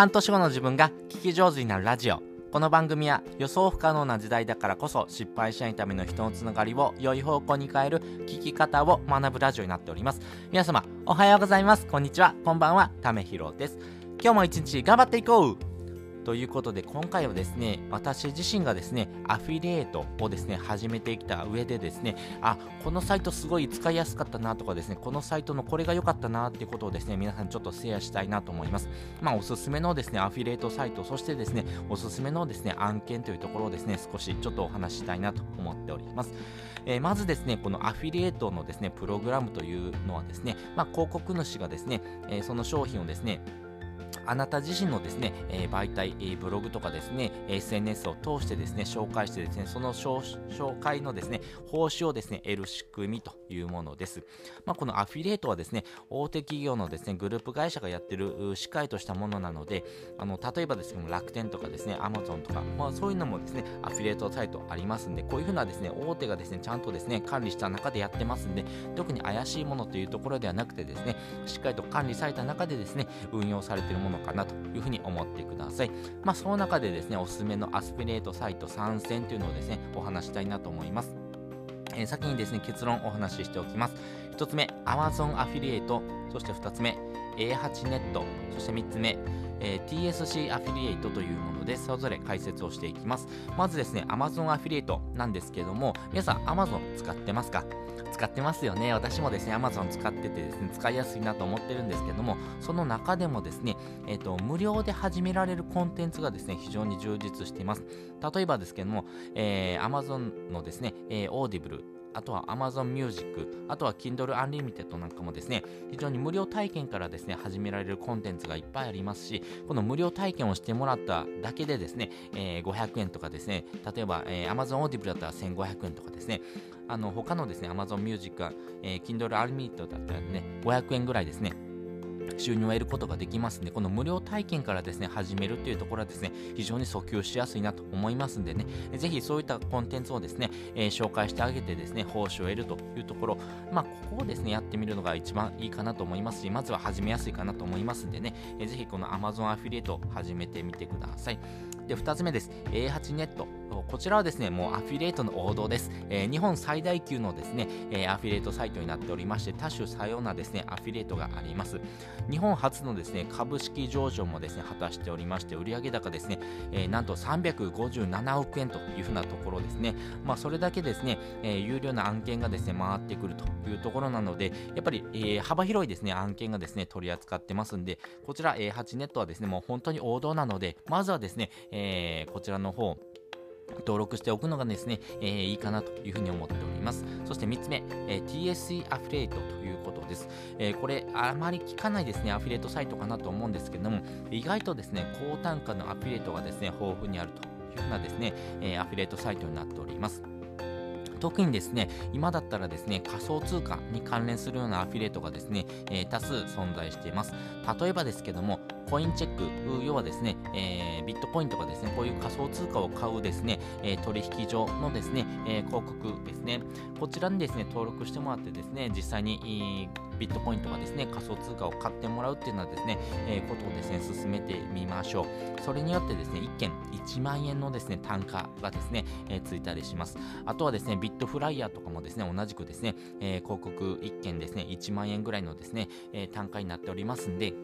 半年後の自分が聞き上手になるラジオ。この番組は予想不可能な時代だからこそ失敗しないための人のつながりを良い方向に変える聞き方を学ぶラジオになっております。皆様おはようございます。こんにちは。こんばんは。ためひろです。今日も一日頑張っていこう。ということで今回はですね私自身がですねアフィリエイトをですね始めてきた上でですねあこのサイトすごい使いやすかったなとかですねこのサイトのこれが良かったなっていうことをですね皆さんちょっとシェアしたいなと思います。まあおすすめのですねアフィリエイトサイトそしてですねおすすめのですね案件というところをですね少しちょっとお話ししたいなと思っております。えー、まずですね、このアフィリエイトのですね、プログラムというのはですね、まあ、広告主がですね、えー、その商品をですね、あなた自身のですね、えー、媒体、えー、ブログとかですね、SNS を通してですね、紹介してですね、その紹介のですね、報酬をですね、得る仕組みというものです。まあ、このアフィリエイトはですね、大手企業のですね、グループ会社がやってる司会としたものなので、あの、例えばですね、楽天とかですね、アマゾンとか、まあ、そういうのもですね、アフィリエイトサイトありますんで、こういうふうなですね、大手がですね、ちゃんとですね、管理した中でやってますんで、特に怪しいものというところではなくてですね、しっかりと管理された中でですね、運用されているもののかなというふうに思ってください。まあ、その中でですね、おすすめのアスピレートサイト参戦というのをですね、お話したいなと思います。えー、先にですね、結論お話ししておきます。1つ目、Amazon アフィリエイト、そして2つ目、A8 ネット、そして3つ目、えー、TSC アフィリエイトというもので、それぞれ解説をしていきます。まずですね、Amazon アフィリエイトなんですけども、皆さん Amazon 使ってますか？使ってますよね。私もですね、Amazon 使っててですね、使いやすいなと思ってるんですけども、その中でもですね、えっ、ー、と、無料で始められるコンテンツがですね、非常に充実しています。例えばですけども、えー、Amazon のですね、えー、Audible、あとは Amazon Music、あとは Kindle Unlimited なんかもですね、非常に無料体験からですね、始められるコンテンツがいっぱいありますし、この無料体験をしてもらっただけでですね、えー、500円とかですね、例えば、えー、Amazon Audible だったら1500円とかですね、あの他のですね、Amazon Music、えー、Kindle Unlimited だったらね、500円ぐらいですね、収入を得ることができますんで、この無料体験からですね、始めるというところはですね、非常に訴求しやすいなと思いますんでね、ぜひそういったコンテンツをですね、えー、紹介してあげてですね、報酬を得るというところ、まあ、ここをですね、やってみるのが一番いいかなと思いますし、まずは始めやすいかなと思いますんでね、えー、ぜひこの Amazon アフィリエイトを始めてみてください。で、2つ目です。A8 ネット。こちらはですね、もうアフィリエイトの王道です。えー、日本最大級のですね、えー、アフィリエイトサイトになっておりまして、多種多様なですね、アフィリエイトがあります。日本初のですね、株式上場もですね、果たしておりまして、売上高ですね、えー、なんと357億円というふうなところですね。まあ、それだけですね、え有料な案件がですね、回ってくるというところなので、やっぱり、え幅広いですね、案件がですね、取り扱ってますんで、こちら A8 ネットはですね、もう本当に王道なので、まずはですね、えこちらの方、登録しておくのがですね、えー、いいかなというふうに思っております。そして3つ目、えー、TSC アフィリエイトということです。えー、これ、あまり聞かないですね、アフィリエイトサイトかなと思うんですけども、意外とですね、高単価のアフィリエイトがですね、豊富にあるというふうなですね、えアフィリエイトサイトになっております。特にですね、今だったらですね、仮想通貨に関連するようなアフィリエイトがですね、えー、多数存在しています。例えばですけども、コインチェック、要はですね、えー、ビットコインとかですね、こういう仮想通貨を買うですね、えー、取引所のですね、え広告ですね、こちらにですね、登録してもらってですね、実際に、ビットコインとかですね、仮想通貨を買ってもらうっていうのはですね、え、ことをですね、進めてみましょう。それによってですね、1件1万円のですね、単価がですね、え、ついたりします。あとはですね、ビットフライヤーとかもですね、同じくですね、え、広告1件ですね、1万円ぐらいのですね、え単価になっておりますんで、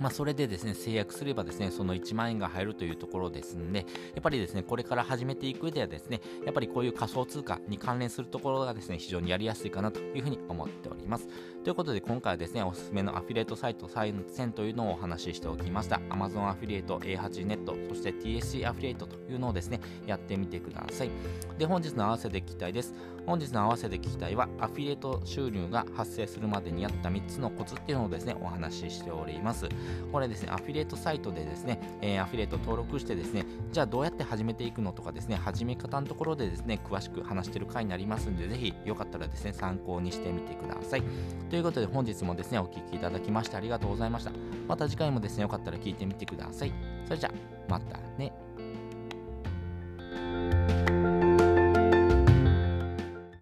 まあ、それでですね、制約すればですね、その1万円が入るというところですんで、やっぱりですね、これから始めていく上ではですね、やっぱりこういう仮想通貨に関連するところがですね、非常にやりやすいかなというふうに思っております。ということで、今回はですね、おすすめのアフィリエイトサイト3選というのをお話ししておきました。Amazon アフィリエイト A8 ネット、そして TSC アフィリエイトというのをですね、やってみてください。で、本日の合わせで聞きたいです。本日の合わせで聞きたいは、アフィリエイト収入が発生するまでにやった3つのコツっていうのをですね、お話ししております。これですね、アフィリエイトサイトでですね、えー、アフィリエイト登録してですね、じゃあどうやって始めていくのとかですね、始め方のところでですね、詳しく話してる回になりますんで、ぜひよかったらですね、参考にしてみてください。ということで、本日もですね、お聴きいただきましてありがとうございました。また次回もですね、よかったら聞いてみてください。それじゃあ、またね。